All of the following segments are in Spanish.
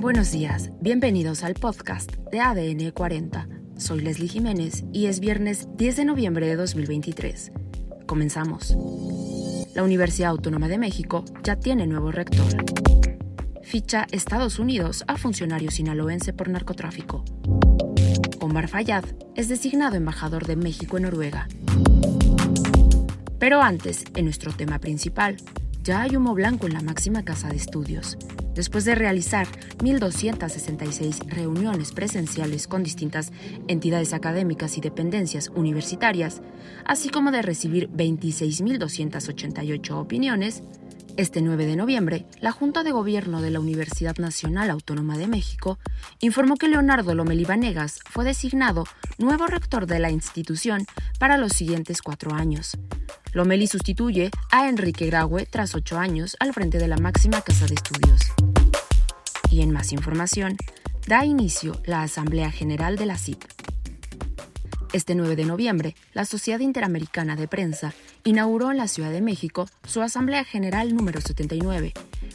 Buenos días, bienvenidos al podcast de ADN 40. Soy Leslie Jiménez y es viernes 10 de noviembre de 2023. Comenzamos. La Universidad Autónoma de México ya tiene nuevo rector. Ficha Estados Unidos a funcionario sinaloense por narcotráfico. Omar Fayad es designado embajador de México en Noruega. Pero antes, en nuestro tema principal, ya hay humo blanco en la máxima casa de estudios. Después de realizar 1.266 reuniones presenciales con distintas entidades académicas y dependencias universitarias, así como de recibir 26.288 opiniones, este 9 de noviembre, la Junta de Gobierno de la Universidad Nacional Autónoma de México informó que Leonardo Lomelí Vanegas fue designado nuevo rector de la institución para los siguientes cuatro años. Lomelí sustituye a Enrique Graue tras ocho años al frente de la máxima casa de estudios. Y en más información, da inicio la Asamblea General de la CIP. Este 9 de noviembre, la Sociedad Interamericana de Prensa inauguró en la Ciudad de México su Asamblea General número 79,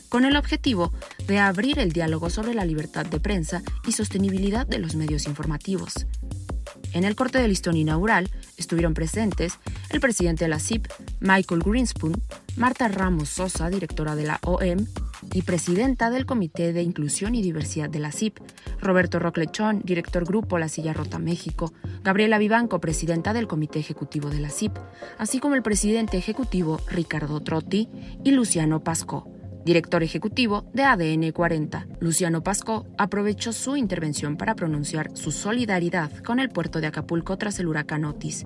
con el objetivo de abrir el diálogo sobre la libertad de prensa y sostenibilidad de los medios informativos. En el corte de listón inaugural estuvieron presentes el presidente de la CIP, Michael Greenspoon, Marta Ramos Sosa, directora de la OEM, y presidenta del Comité de Inclusión y Diversidad de la CIP, Roberto Roclechón, director Grupo La Silla Rota México, Gabriela Vivanco, presidenta del Comité Ejecutivo de la CIP, así como el presidente ejecutivo Ricardo Trotti y Luciano Pasco, director ejecutivo de ADN 40. Luciano Pasco aprovechó su intervención para pronunciar su solidaridad con el puerto de Acapulco tras el huracán Otis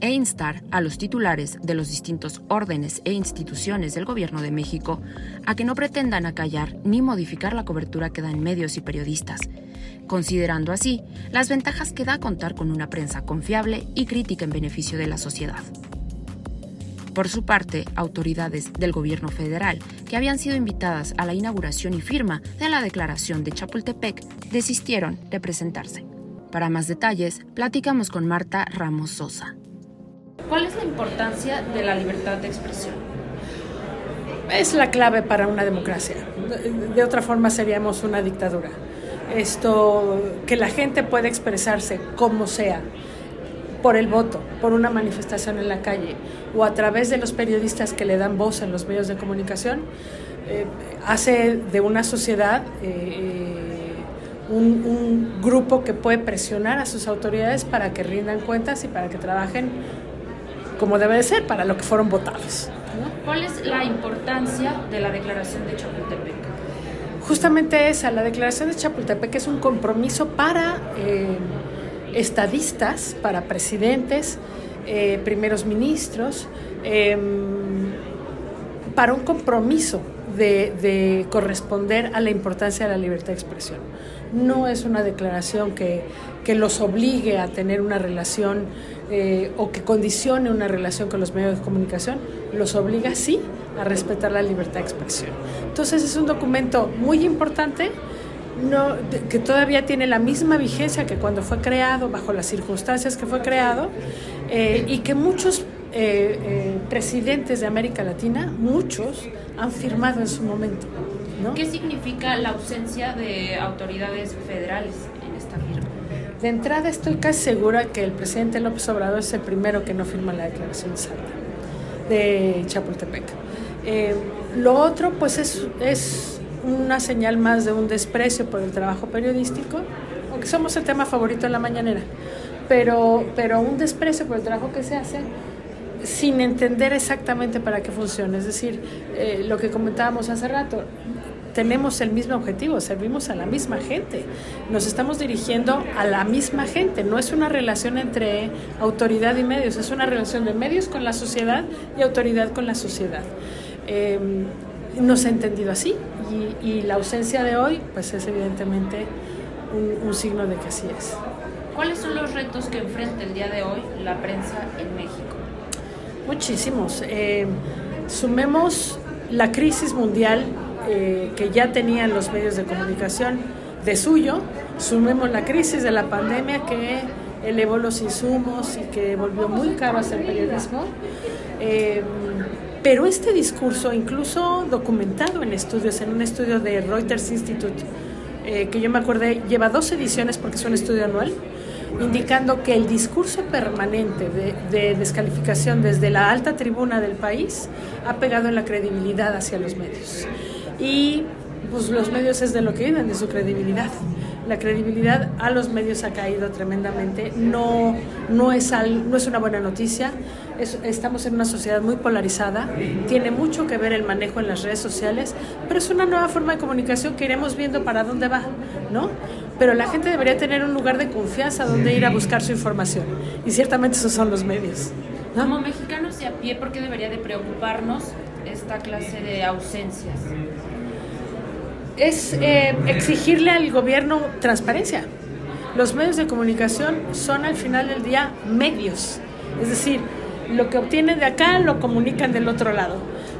e instar a los titulares de los distintos órdenes e instituciones del Gobierno de México a que no pretendan acallar ni modificar la cobertura que dan medios y periodistas, considerando así las ventajas que da contar con una prensa confiable y crítica en beneficio de la sociedad. Por su parte, autoridades del gobierno federal que habían sido invitadas a la inauguración y firma de la declaración de Chapultepec desistieron de presentarse. Para más detalles, platicamos con Marta Ramos Sosa. ¿Cuál es la importancia de la libertad de expresión? Es la clave para una democracia. De otra forma seríamos una dictadura. Esto, que la gente pueda expresarse como sea, por el voto, por una manifestación en la calle o a través de los periodistas que le dan voz en los medios de comunicación, eh, hace de una sociedad eh, un, un, grupo que puede presionar a sus autoridades para que rindan cuentas y para que trabajen como debe de ser, para lo que fueron votados. ¿Cuál es la importancia de la declaración de Chapultepec? Justamente esa, la declaración de Chapultepec es un compromiso para... Eh, estadistas, para presidentes, eh, primeros ministros, em, para un compromiso de, corresponder a la importancia de la libertad de expresión. No es una declaración que, los obligue a tener una relación eh, o que condicione una relación con los medios de comunicación, los obliga sí a respetar la libertad de expresión. Entonces es un documento muy importante no, que todavía tiene la misma vigencia que cuando fue creado, bajo las circunstancias que fue creado, eh, y que muchos eh, eh, presidentes de América Latina, muchos, han firmado en su momento. ¿Qué significa la ausencia de autoridades federales en esta firma? De entrada estoy casi segura que el presidente López Obrador es el primero que no firma la declaración de de Chapultepec. lo otro, pues es, es una señal más de un desprecio por el trabajo periodístico, aunque somos el tema favorito en la mañanera, pero, pero un desprecio por el trabajo que se hace sin entender exactamente para qué funciona. Es decir, eh, lo que comentábamos hace rato, tenemos el mismo objetivo, servimos a la misma gente, nos estamos dirigiendo a la misma gente, no es una relación entre autoridad y medios, es una relación de medios con la sociedad y autoridad con la sociedad. Eh, nos ha entendido así y, la ausencia de hoy pues es evidentemente un, signo de que así es. ¿Cuáles son los retos que enfrenta el día de hoy la prensa en México? Muchísimos. Eh, sumemos la crisis mundial eh, que ya tenían los medios de comunicación de suyo, sumemos la crisis de la pandemia que elevó los insumos y que volvió muy caro hacer periodismo. Eh, pero este discurso, incluso documentado en estudios, en un estudio de Reuters Institute, eh, que yo me acordé, lleva dos ediciones porque es un estudio anual, indicando que el discurso permanente de, descalificación desde la alta tribuna del país ha pegado en la credibilidad hacia los medios. Y pues los medios es de lo que viven, de su credibilidad. La credibilidad a los medios ha caído tremendamente. No, no, es, no es una buena noticia. estamos en una sociedad muy polarizada. Tiene mucho que ver el manejo en las redes sociales, pero es una nueva forma de comunicación que iremos viendo para dónde va, ¿no? pero la gente debería tener un lugar de confianza donde ir a buscar su información. Y ciertamente esos son los medios. Como mexicanos y a pie, ¿por qué debería de preocuparnos esta clase de ausencias? Es eh, exigirle al gobierno transparencia. Los medios de comunicación son al final del día medios. Es decir, lo que obtienen de acá lo comunican del otro lado.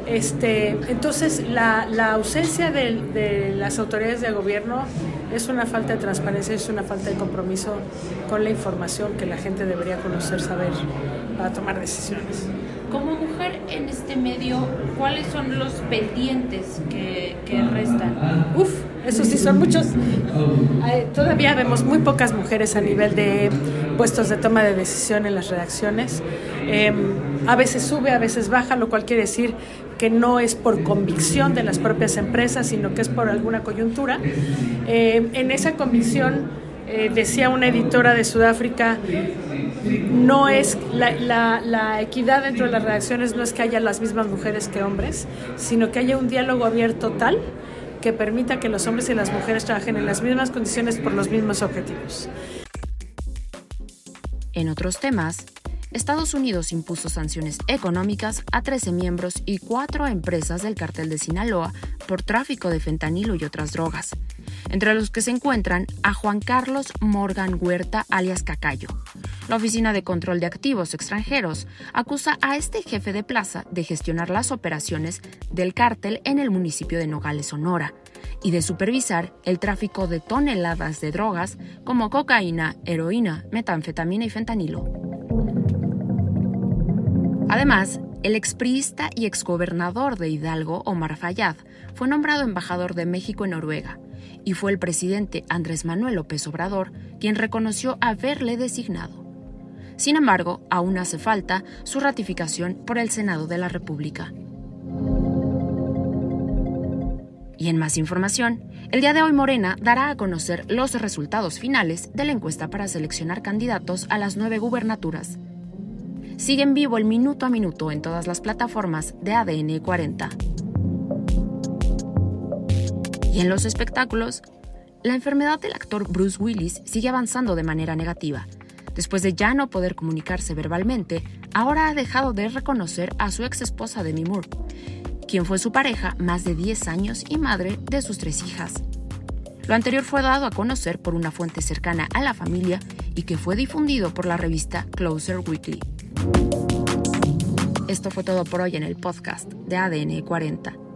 Este, entonces, la, la ausencia de, de, las autoridades de gobierno es una falta de transparencia, es una falta de compromiso con la información que la gente debería conocer, saber para tomar decisiones. Como mujer en este medio, ¿cuáles son los pendientes que, restan? Uf, eso sí son muchos. Todavía vemos muy pocas mujeres a nivel de puestos de toma de decisión en las redacciones. Em, a veces sube, a veces baja, lo cual quiere decir que no es por convicción de las propias empresas, sino que es por alguna coyuntura. Eh, en esa convicción, eh, decía una editora de Sudáfrica, no es la, la, equidad dentro de las redacciones no es que haya las mismas mujeres que hombres, sino que haya un diálogo abierto tal que permita que los hombres y las mujeres trabajen en las mismas condiciones por los mismos objetivos. En otros temas, Estados Unidos impuso sanciones económicas a 13 miembros y 4 empresas del cartel de Sinaloa por tráfico de fentanilo y otras drogas, entre los que se encuentran a Juan Carlos Morgan Huerta alias Cacayo. La Oficina de Control de Activos Extranjeros acusa a este jefe de plaza de gestionar las operaciones del cártel en el municipio de Nogales, Sonora, y de supervisar el tráfico de toneladas de drogas como cocaína, heroína, metanfetamina y fentanilo. Además, el expriista y exgobernador de Hidalgo, Omar Fayad, fue nombrado embajador de México en Noruega y fue el presidente Andrés Manuel López Obrador quien reconoció haberle designado. Sin embargo, aún hace falta su ratificación por el Senado de la República. Y en más información, el día de hoy Morena dará a conocer los resultados finales de la encuesta para seleccionar candidatos a las nueve gubernaturas Sigue en vivo el minuto a minuto en todas las plataformas de ADN 40. Y en los espectáculos, la enfermedad del actor Bruce Willis sigue avanzando de manera negativa. Después de ya no poder comunicarse verbalmente, ahora ha dejado de reconocer a su ex esposa Demi Moore, quien fue su pareja más de 10 años y madre de sus tres hijas. Lo anterior fue dado a conocer por una fuente cercana a la familia y que fue difundido por la revista Closer Weekly. Esto fue todo por hoy en el podcast de ADN 40.